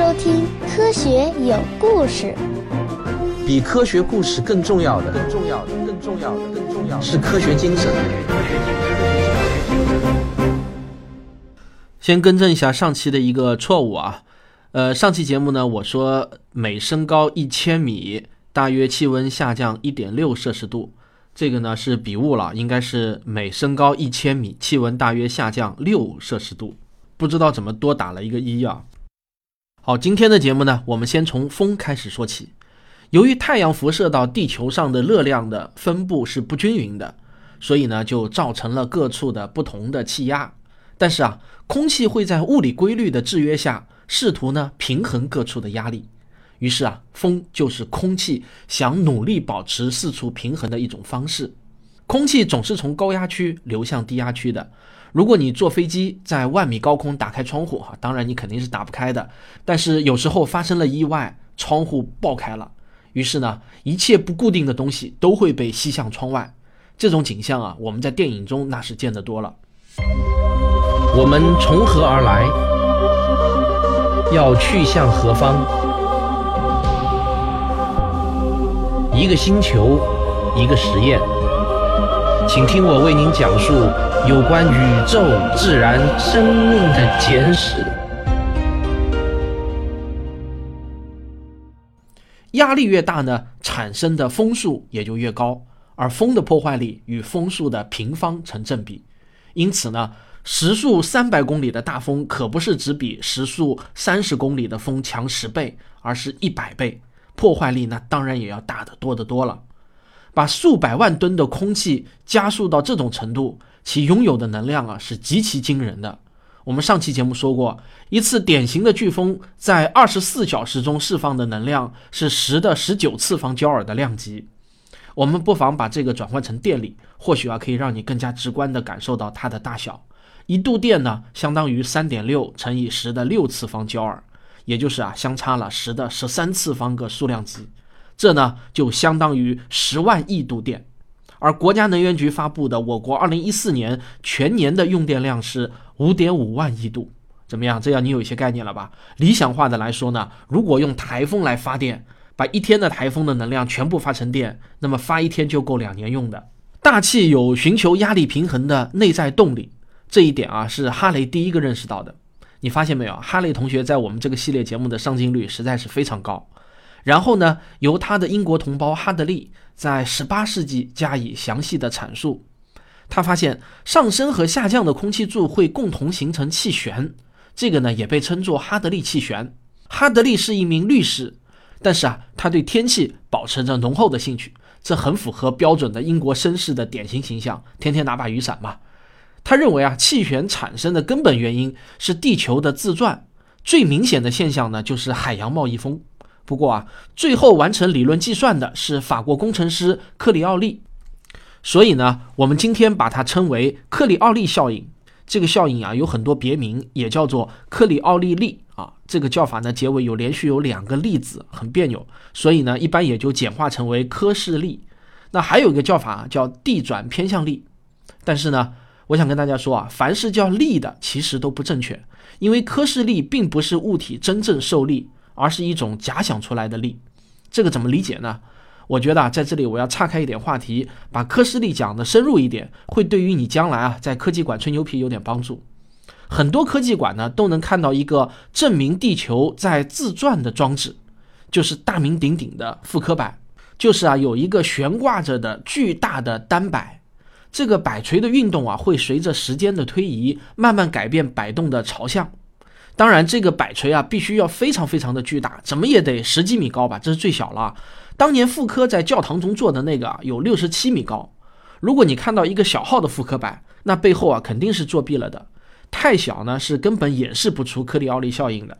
收听《科学有故事》。比科学故事更重要的，更重要的，更重要的，更重要的是科学精神。先更正一下上期的一个错误啊，呃，上期节目呢，我说每升高一千米，大约气温下降一点六摄氏度，这个呢是笔误了，应该是每升高一千米，气温大约下降六摄氏度，不知道怎么多打了一个一啊。好，今天的节目呢，我们先从风开始说起。由于太阳辐射到地球上的热量的分布是不均匀的，所以呢，就造成了各处的不同的气压。但是啊，空气会在物理规律的制约下，试图呢平衡各处的压力。于是啊，风就是空气想努力保持四处平衡的一种方式。空气总是从高压区流向低压区的。如果你坐飞机在万米高空打开窗户，哈，当然你肯定是打不开的。但是有时候发生了意外，窗户爆开了，于是呢，一切不固定的东西都会被吸向窗外。这种景象啊，我们在电影中那是见得多了。我们从何而来？要去向何方？一个星球，一个实验，请听我为您讲述。有关宇宙、自然、生命的简史。压力越大呢，产生的风速也就越高，而风的破坏力与风速的平方成正比。因此呢，时速三百公里的大风可不是只比时速三十公里的风强十倍，而是一百倍，破坏力那当然也要大得多得多了。把数百万吨的空气加速到这种程度。其拥有的能量啊是极其惊人的。我们上期节目说过，一次典型的飓风在二十四小时中释放的能量是十的十九次方焦耳的量级。我们不妨把这个转换成电力，或许啊可以让你更加直观地感受到它的大小。一度电呢，相当于三点六乘以十的六次方焦耳，也就是啊相差了十的十三次方个数量级。这呢就相当于十万亿度电。而国家能源局发布的我国二零一四年全年的用电量是五点五万亿度，怎么样？这样你有一些概念了吧？理想化的来说呢，如果用台风来发电，把一天的台风的能量全部发成电，那么发一天就够两年用的。大气有寻求压力平衡的内在动力，这一点啊是哈雷第一个认识到的。你发现没有？哈雷同学在我们这个系列节目的上镜率实在是非常高。然后呢，由他的英国同胞哈德利在18世纪加以详细的阐述。他发现上升和下降的空气柱会共同形成气旋，这个呢也被称作哈德利气旋。哈德利是一名律师，但是啊，他对天气保持着浓厚的兴趣，这很符合标准的英国绅士的典型形象，天天拿把雨伞嘛。他认为啊，气旋产生的根本原因是地球的自转，最明显的现象呢就是海洋贸易风。不过啊，最后完成理论计算的是法国工程师克里奥利，所以呢，我们今天把它称为克里奥利效应。这个效应啊有很多别名，也叫做克里奥利力啊。这个叫法呢，结尾有连续有两个粒子，很别扭，所以呢，一般也就简化成为科氏力。那还有一个叫法叫地转偏向力，但是呢，我想跟大家说啊，凡是叫力的，其实都不正确，因为科氏力并不是物体真正受力。而是一种假想出来的力，这个怎么理解呢？我觉得啊，在这里我要岔开一点话题，把科氏力讲的深入一点，会对于你将来啊在科技馆吹牛皮有点帮助。很多科技馆呢都能看到一个证明地球在自转的装置，就是大名鼎鼎的复刻摆，就是啊有一个悬挂着的巨大的单摆，这个摆锤的运动啊会随着时间的推移慢慢改变摆动的朝向。当然，这个摆锤啊，必须要非常非常的巨大，怎么也得十几米高吧，这是最小了。当年妇科在教堂中做的那个啊，有六十七米高。如果你看到一个小号的复科摆，那背后啊肯定是作弊了的。太小呢，是根本演示不出克里奥利效应的。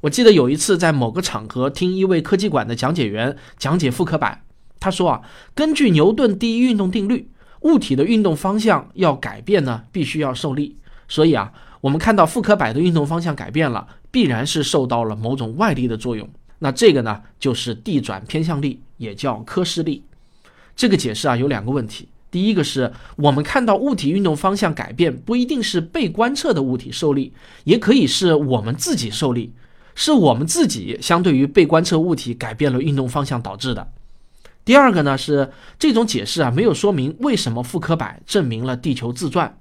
我记得有一次在某个场合听一位科技馆的讲解员讲解复科摆，他说啊，根据牛顿第一运动定律，物体的运动方向要改变呢，必须要受力。所以啊。我们看到复刻摆的运动方向改变了，必然是受到了某种外力的作用。那这个呢，就是地转偏向力，也叫科氏力。这个解释啊，有两个问题。第一个是我们看到物体运动方向改变，不一定是被观测的物体受力，也可以是我们自己受力。是我们自己相对于被观测物体改变了运动方向导致的。第二个呢是这种解释啊，没有说明为什么傅科柏证明了地球自转，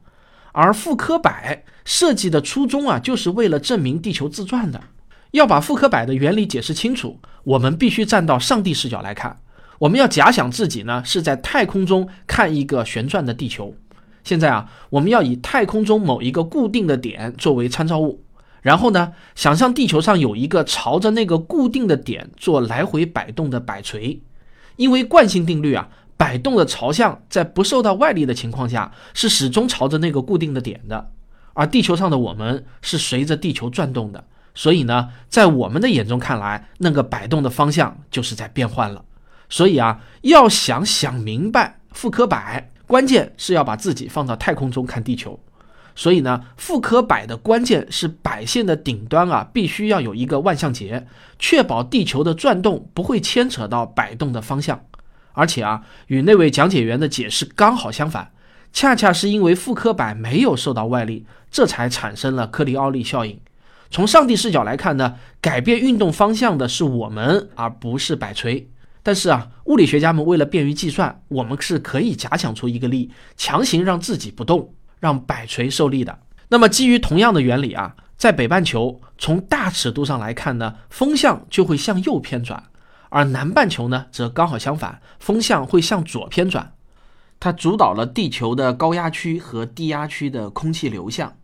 而傅科摆设计的初衷啊，就是为了证明地球自转的。要把傅科摆的原理解释清楚，我们必须站到上帝视角来看。我们要假想自己呢是在太空中看一个旋转的地球。现在啊，我们要以太空中某一个固定的点作为参照物，然后呢，想象地球上有一个朝着那个固定的点做来回摆动的摆锤。因为惯性定律啊，摆动的朝向在不受到外力的情况下是始终朝着那个固定的点的，而地球上的我们是随着地球转动的，所以呢，在我们的眼中看来，那个摆动的方向就是在变换了。所以啊，要想想明白富科摆，关键是要把自己放到太空中看地球。所以呢，富科摆的关键是摆线的顶端啊，必须要有一个万向节，确保地球的转动不会牵扯到摆动的方向。而且啊，与那位讲解员的解释刚好相反，恰恰是因为傅科摆没有受到外力，这才产生了科里奥利效应。从上帝视角来看呢，改变运动方向的是我们，而不是摆锤。但是啊，物理学家们为了便于计算，我们是可以假想出一个力，强行让自己不动。让摆锤受力的。那么，基于同样的原理啊，在北半球从大尺度上来看呢，风向就会向右偏转；而南半球呢，则刚好相反，风向会向左偏转。它主导了地球的高压区和低压区的空气流向。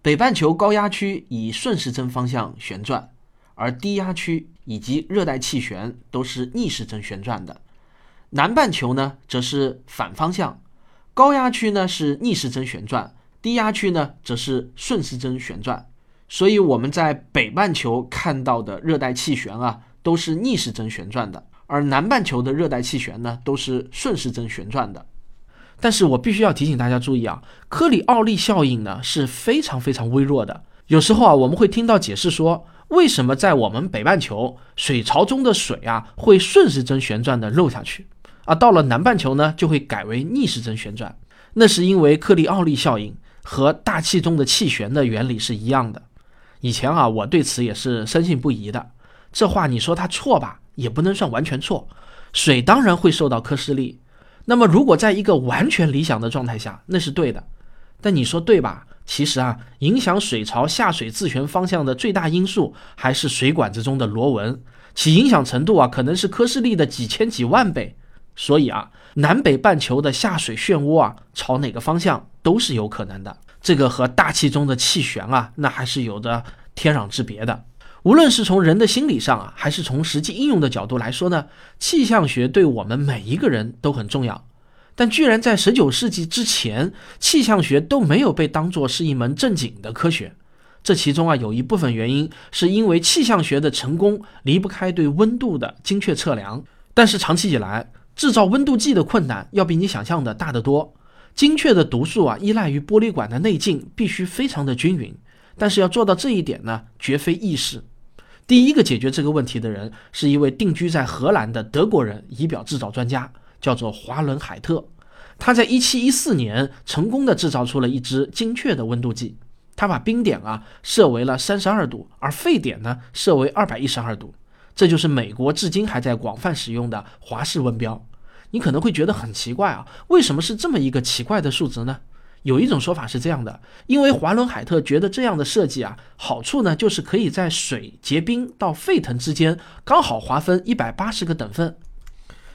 北半球高压区以顺时针方向旋转，而低压区以及热带气旋都是逆时针旋转的。南半球呢，则是反方向。高压区呢是逆时针旋转，低压区呢则是顺时针旋转，所以我们在北半球看到的热带气旋啊都是逆时针旋转的，而南半球的热带气旋呢都是顺时针旋转的。但是我必须要提醒大家注意啊，科里奥利效应呢是非常非常微弱的。有时候啊我们会听到解释说，为什么在我们北半球水槽中的水啊会顺时针旋转的漏下去？而到了南半球呢，就会改为逆时针旋转。那是因为克里奥利效应和大气中的气旋的原理是一样的。以前啊，我对此也是深信不疑的。这话你说它错吧，也不能算完全错。水当然会受到科氏力。那么，如果在一个完全理想的状态下，那是对的。但你说对吧？其实啊，影响水槽下水自旋方向的最大因素还是水管子中的螺纹，其影响程度啊，可能是科氏力的几千几万倍。所以啊，南北半球的下水漩涡啊，朝哪个方向都是有可能的。这个和大气中的气旋啊，那还是有着天壤之别的。无论是从人的心理上啊，还是从实际应用的角度来说呢，气象学对我们每一个人都很重要。但居然在十九世纪之前，气象学都没有被当作是一门正经的科学。这其中啊，有一部分原因是因为气象学的成功离不开对温度的精确测量。但是长期以来，制造温度计的困难要比你想象的大得多。精确的读数啊，依赖于玻璃管的内径必须非常的均匀。但是要做到这一点呢，绝非易事。第一个解决这个问题的人是一位定居在荷兰的德国人仪表制造专家，叫做华伦海特。他在1714年成功的制造出了一支精确的温度计。他把冰点啊设为了32度，而沸点呢设为212度。这就是美国至今还在广泛使用的华氏温标。你可能会觉得很奇怪啊，为什么是这么一个奇怪的数值呢？有一种说法是这样的：因为华伦海特觉得这样的设计啊，好处呢就是可以在水结冰到沸腾之间刚好划分一百八十个等分，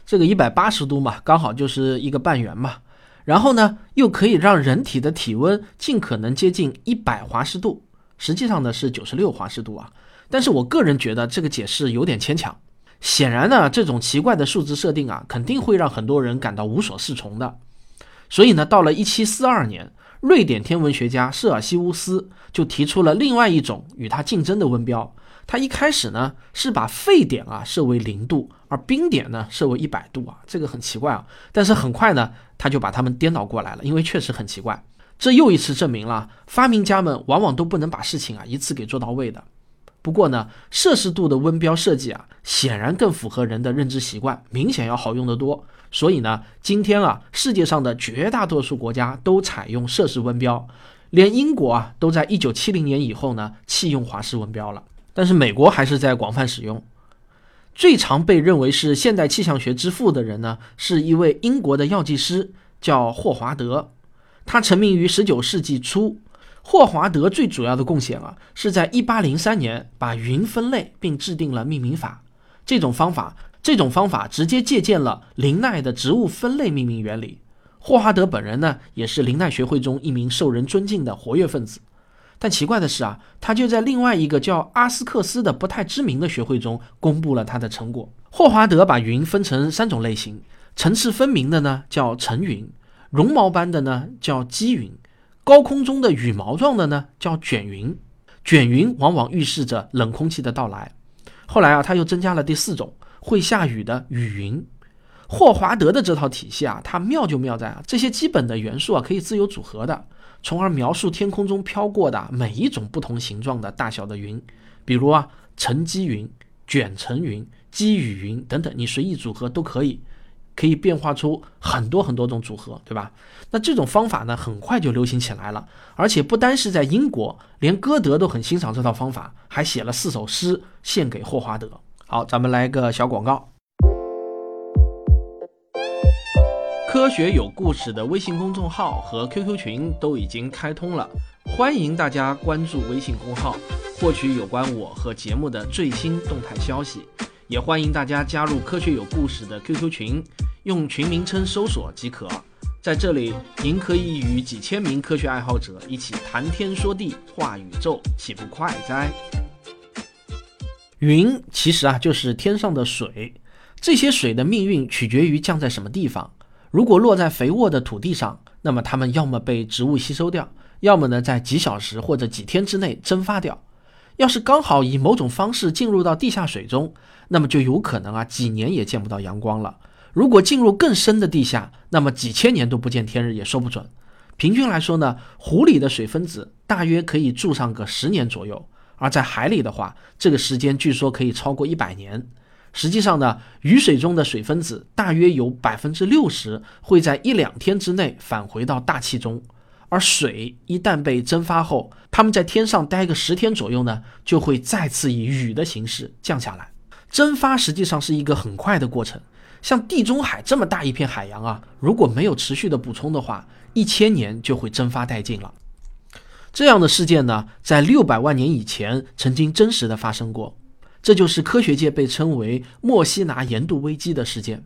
这个一百八十度嘛，刚好就是一个半圆嘛。然后呢，又可以让人体的体温尽可能接近一百华氏度，实际上呢是九十六华氏度啊。但是我个人觉得这个解释有点牵强。显然呢，这种奇怪的数值设定啊，肯定会让很多人感到无所适从的。所以呢，到了1742年，瑞典天文学家舍尔西乌斯就提出了另外一种与他竞争的温标。他一开始呢是把沸点啊设为零度，而冰点呢设为一百度啊，这个很奇怪啊。但是很快呢，他就把它们颠倒过来了，因为确实很奇怪。这又一次证明了发明家们往往都不能把事情啊一次给做到位的。不过呢，摄氏度的温标设计啊，显然更符合人的认知习惯，明显要好用得多。所以呢，今天啊，世界上的绝大多数国家都采用摄氏温标，连英国啊，都在一九七零年以后呢弃用华氏温标了。但是美国还是在广泛使用。最常被认为是现代气象学之父的人呢，是一位英国的药剂师，叫霍华德。他成名于19世纪初。霍华德最主要的贡献啊，是在1803年把云分类并制定了命名法。这种方法，这种方法直接借鉴了林奈的植物分类命名原理。霍华德本人呢，也是林奈学会中一名受人尊敬的活跃分子。但奇怪的是啊，他就在另外一个叫阿斯克斯的不太知名的学会中公布了他的成果。霍华德把云分成三种类型：层次分明的呢叫层云，绒毛般的呢叫积云，高空中的羽毛状的呢叫卷云。卷云往往预示着冷空气的到来。后来啊，他又增加了第四种会下雨的雨云。霍华德的这套体系啊，它妙就妙在啊，这些基本的元素啊可以自由组合的。从而描述天空中飘过的每一种不同形状的大小的云，比如啊，沉积云、卷层云、积雨云等等，你随意组合都可以，可以变化出很多很多种组合，对吧？那这种方法呢，很快就流行起来了，而且不单是在英国，连歌德都很欣赏这套方法，还写了四首诗献给霍华德。好，咱们来个小广告。科学有故事的微信公众号和 QQ 群都已经开通了，欢迎大家关注微信公号，获取有关我和节目的最新动态消息。也欢迎大家加入科学有故事的 QQ 群，用群名称搜索即可。在这里，您可以与几千名科学爱好者一起谈天说地、话宇宙，岂不快哉？云其实啊，就是天上的水，这些水的命运取决于降在什么地方。如果落在肥沃的土地上，那么它们要么被植物吸收掉，要么呢在几小时或者几天之内蒸发掉。要是刚好以某种方式进入到地下水中，那么就有可能啊几年也见不到阳光了。如果进入更深的地下，那么几千年都不见天日也说不准。平均来说呢，湖里的水分子大约可以住上个十年左右，而在海里的话，这个时间据说可以超过一百年。实际上呢，雨水中的水分子大约有百分之六十会在一两天之内返回到大气中，而水一旦被蒸发后，它们在天上待个十天左右呢，就会再次以雨的形式降下来。蒸发实际上是一个很快的过程，像地中海这么大一片海洋啊，如果没有持续的补充的话，一千年就会蒸发殆尽了。这样的事件呢，在六百万年以前曾经真实的发生过。这就是科学界被称为墨西拿盐度危机的事件。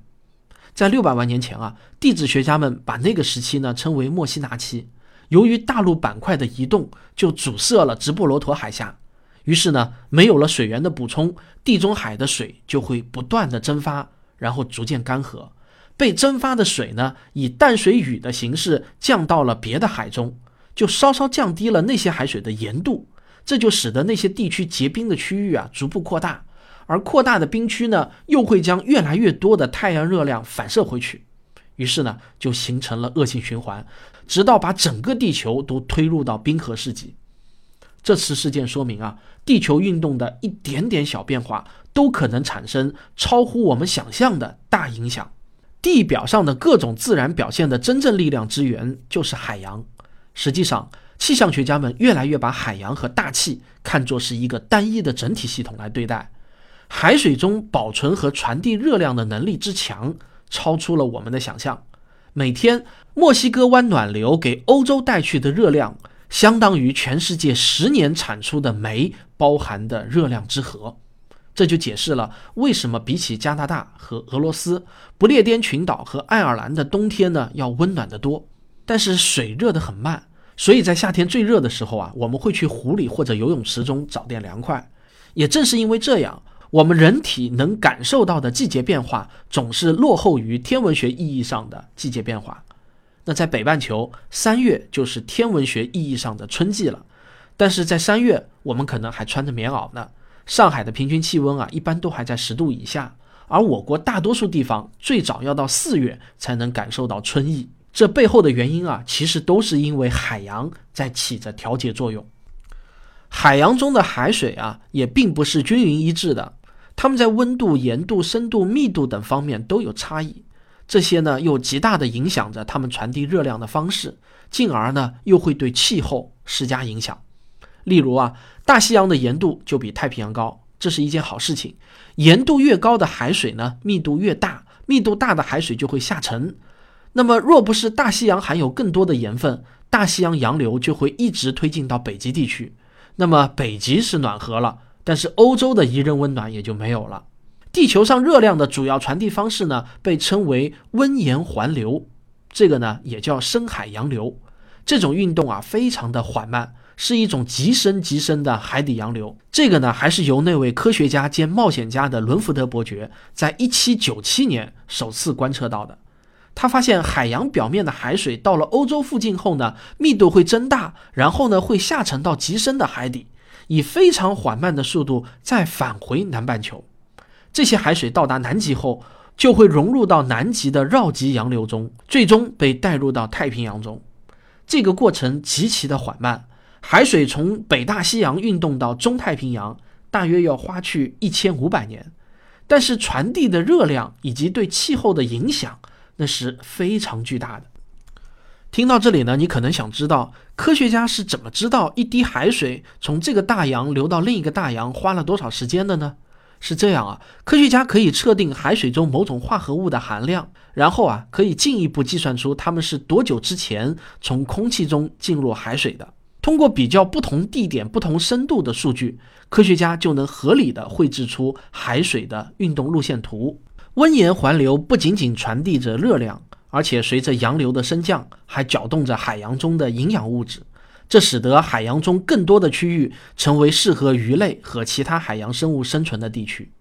在六百万年前啊，地质学家们把那个时期呢称为墨西拿期。由于大陆板块的移动，就阻塞了直布罗陀海峡，于是呢，没有了水源的补充，地中海的水就会不断的蒸发，然后逐渐干涸。被蒸发的水呢，以淡水雨的形式降到了别的海中，就稍稍降低了那些海水的盐度。这就使得那些地区结冰的区域啊逐步扩大，而扩大的冰区呢又会将越来越多的太阳热量反射回去，于是呢就形成了恶性循环，直到把整个地球都推入到冰河世纪。这次事件说明啊，地球运动的一点点小变化都可能产生超乎我们想象的大影响。地表上的各种自然表现的真正力量之源就是海洋。实际上。气象学家们越来越把海洋和大气看作是一个单一的整体系统来对待。海水中保存和传递热量的能力之强，超出了我们的想象。每天，墨西哥湾暖流给欧洲带去的热量，相当于全世界十年产出的煤包含的热量之和。这就解释了为什么比起加拿大和俄罗斯，不列颠群岛和爱尔兰的冬天呢要温暖得多。但是水热得很慢。所以在夏天最热的时候啊，我们会去湖里或者游泳池中找点凉快。也正是因为这样，我们人体能感受到的季节变化总是落后于天文学意义上的季节变化。那在北半球，三月就是天文学意义上的春季了。但是在三月，我们可能还穿着棉袄呢。上海的平均气温啊，一般都还在十度以下，而我国大多数地方最早要到四月才能感受到春意。这背后的原因啊，其实都是因为海洋在起着调节作用。海洋中的海水啊，也并不是均匀一致的，它们在温度、盐度、深度、密度等方面都有差异。这些呢，又极大的影响着它们传递热量的方式，进而呢，又会对气候施加影响。例如啊，大西洋的盐度就比太平洋高，这是一件好事情。盐度越高的海水呢，密度越大，密度大的海水就会下沉。那么，若不是大西洋含有更多的盐分，大西洋洋流就会一直推进到北极地区。那么，北极是暖和了，但是欧洲的宜人温暖也就没有了。地球上热量的主要传递方式呢，被称为温盐环流，这个呢也叫深海洋流。这种运动啊，非常的缓慢，是一种极深极深的海底洋流。这个呢，还是由那位科学家兼冒险家的伦福德伯爵在1797年首次观测到的。他发现海洋表面的海水到了欧洲附近后呢，密度会增大，然后呢会下沉到极深的海底，以非常缓慢的速度再返回南半球。这些海水到达南极后，就会融入到南极的绕极洋流中，最终被带入到太平洋中。这个过程极其的缓慢，海水从北大西洋运动到中太平洋，大约要花去一千五百年。但是传递的热量以及对气候的影响。那是非常巨大的。听到这里呢，你可能想知道，科学家是怎么知道一滴海水从这个大洋流到另一个大洋花了多少时间的呢？是这样啊，科学家可以测定海水中某种化合物的含量，然后啊，可以进一步计算出它们是多久之前从空气中进入海水的。通过比较不同地点、不同深度的数据，科学家就能合理的绘制出海水的运动路线图。温盐环流不仅仅传递着热量，而且随着洋流的升降，还搅动着海洋中的营养物质，这使得海洋中更多的区域成为适合鱼类和其他海洋生物生存的地区。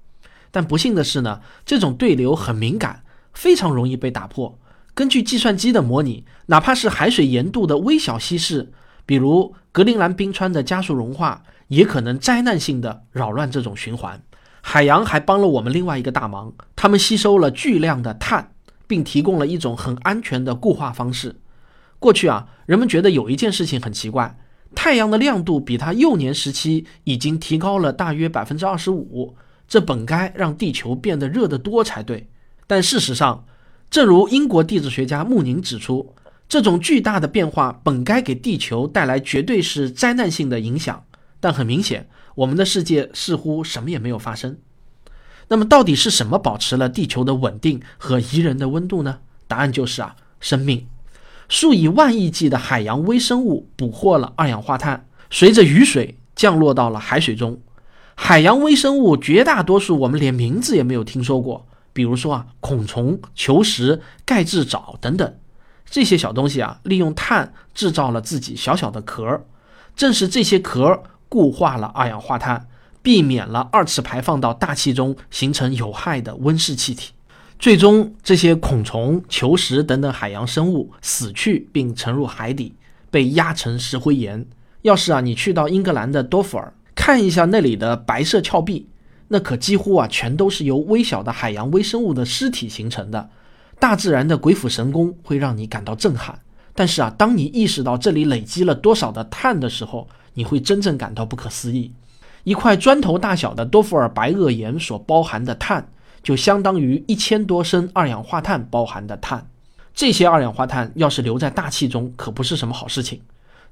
但不幸的是呢，这种对流很敏感，非常容易被打破。根据计算机的模拟，哪怕是海水盐度的微小稀释，比如格陵兰冰川的加速融化，也可能灾难性的扰乱这种循环。海洋还帮了我们另外一个大忙，它们吸收了巨量的碳，并提供了一种很安全的固化方式。过去啊，人们觉得有一件事情很奇怪：太阳的亮度比它幼年时期已经提高了大约百分之二十五，这本该让地球变得热得多才对。但事实上，正如英国地质学家穆宁指出，这种巨大的变化本该给地球带来绝对是灾难性的影响。但很明显。我们的世界似乎什么也没有发生。那么，到底是什么保持了地球的稳定和宜人的温度呢？答案就是啊，生命。数以万亿计的海洋微生物捕获了二氧化碳，随着雨水降落到了海水中。海洋微生物绝大多数我们连名字也没有听说过，比如说啊，孔虫、球石、钙质藻等等。这些小东西啊，利用碳制造了自己小小的壳，正是这些壳。固化了二氧化碳，避免了二次排放到大气中，形成有害的温室气体。最终，这些孔虫、球石等等海洋生物死去并沉入海底，被压成石灰岩。要是啊，你去到英格兰的多弗尔看一下那里的白色峭壁，那可几乎啊全都是由微小的海洋微生物的尸体形成的。大自然的鬼斧神工会让你感到震撼，但是啊，当你意识到这里累积了多少的碳的时候，你会真正感到不可思议，一块砖头大小的多氟尔白垩岩所包含的碳，就相当于一千多升二氧化碳包含的碳。这些二氧化碳要是留在大气中，可不是什么好事情。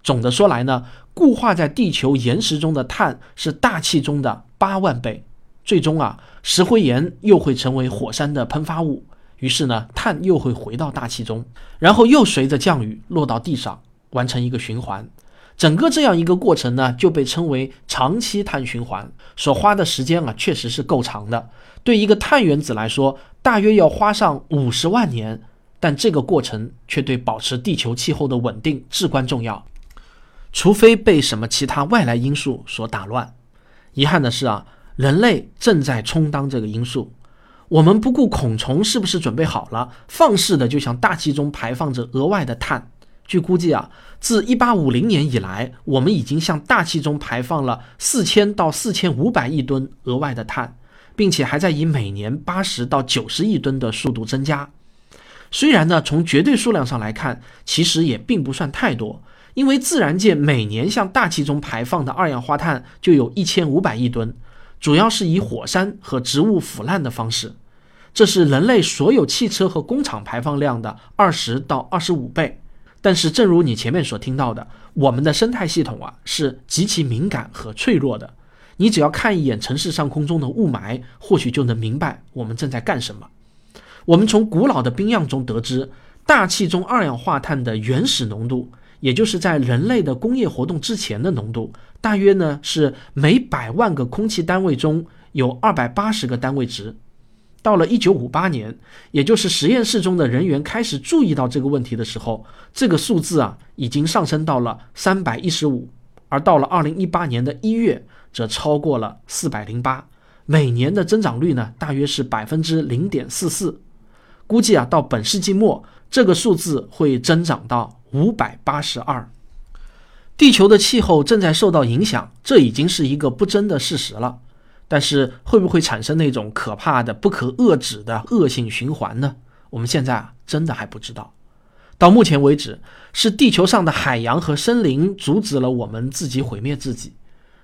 总的说来呢，固化在地球岩石中的碳是大气中的八万倍。最终啊，石灰岩又会成为火山的喷发物，于是呢，碳又会回到大气中，然后又随着降雨落到地上，完成一个循环。整个这样一个过程呢，就被称为长期碳循环，所花的时间啊，确实是够长的。对一个碳原子来说，大约要花上五十万年，但这个过程却对保持地球气候的稳定至关重要。除非被什么其他外来因素所打乱。遗憾的是啊，人类正在充当这个因素。我们不顾孔虫是不是准备好了，放肆的就向大气中排放着额外的碳。据估计啊，自1850年以来，我们已经向大气中排放了4000到4500亿吨额外的碳，并且还在以每年80到90亿吨的速度增加。虽然呢，从绝对数量上来看，其实也并不算太多，因为自然界每年向大气中排放的二氧化碳就有一千五百亿吨，主要是以火山和植物腐烂的方式，这是人类所有汽车和工厂排放量的二十到二十五倍。但是，正如你前面所听到的，我们的生态系统啊是极其敏感和脆弱的。你只要看一眼城市上空中的雾霾，或许就能明白我们正在干什么。我们从古老的冰样中得知，大气中二氧化碳的原始浓度，也就是在人类的工业活动之前的浓度，大约呢是每百万个空气单位中有二百八十个单位值。到了一九五八年，也就是实验室中的人员开始注意到这个问题的时候，这个数字啊已经上升到了三百一十五，而到了二零一八年的一月，则超过了四百零八，每年的增长率呢大约是百分之零点四四，估计啊到本世纪末，这个数字会增长到五百八十二。地球的气候正在受到影响，这已经是一个不争的事实了。但是会不会产生那种可怕的、不可遏止的恶性循环呢？我们现在啊，真的还不知道。到目前为止，是地球上的海洋和森林阻止了我们自己毁灭自己，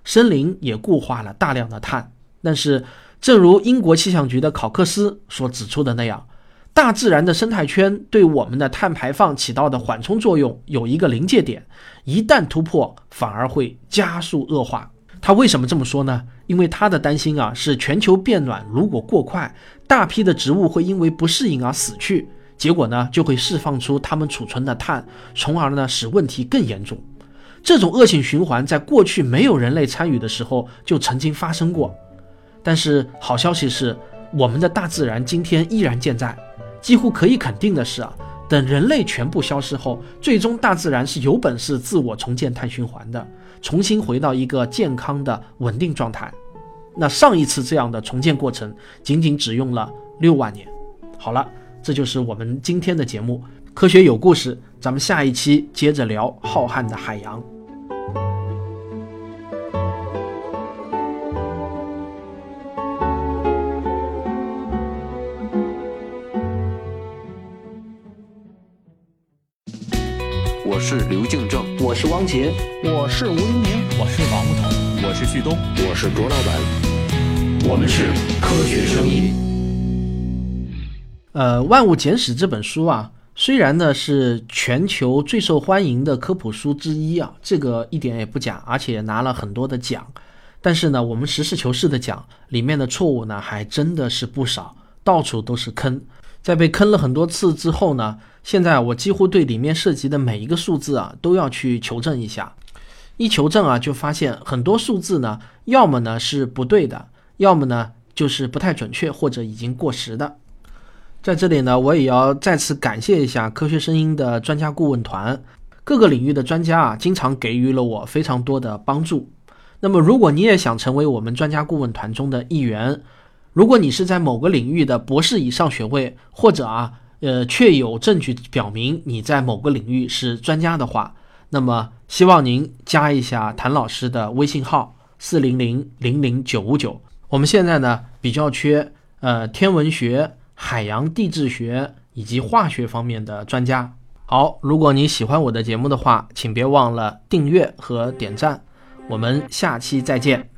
森林也固化了大量的碳。但是，正如英国气象局的考克斯所指出的那样，大自然的生态圈对我们的碳排放起到的缓冲作用有一个临界点，一旦突破，反而会加速恶化。他为什么这么说呢？因为他的担心啊，是全球变暖如果过快，大批的植物会因为不适应而死去，结果呢就会释放出它们储存的碳，从而呢使问题更严重。这种恶性循环在过去没有人类参与的时候就曾经发生过，但是好消息是，我们的大自然今天依然健在。几乎可以肯定的是啊，等人类全部消失后，最终大自然是有本事自我重建碳循环的。重新回到一个健康的稳定状态，那上一次这样的重建过程仅仅只用了六万年。好了，这就是我们今天的节目，科学有故事，咱们下一期接着聊浩瀚的海洋。我是刘敬正，我是汪杰，我是吴黎明，我是王木头，我是旭东，我是卓老板，我们是科学声音。呃，《万物简史》这本书啊，虽然呢是全球最受欢迎的科普书之一啊，这个一点也不假，而且拿了很多的奖。但是呢，我们实事求是的讲，里面的错误呢还真的是不少，到处都是坑。在被坑了很多次之后呢，现在我几乎对里面涉及的每一个数字啊都要去求证一下。一求证啊，就发现很多数字呢，要么呢是不对的，要么呢就是不太准确或者已经过时的。在这里呢，我也要再次感谢一下科学声音的专家顾问团，各个领域的专家啊，经常给予了我非常多的帮助。那么，如果你也想成为我们专家顾问团中的一员，如果你是在某个领域的博士以上学位，或者啊，呃，确有证据表明你在某个领域是专家的话，那么希望您加一下谭老师的微信号四零零零零九五九。我们现在呢比较缺呃天文学、海洋地质学以及化学方面的专家。好，如果你喜欢我的节目的话，请别忘了订阅和点赞。我们下期再见。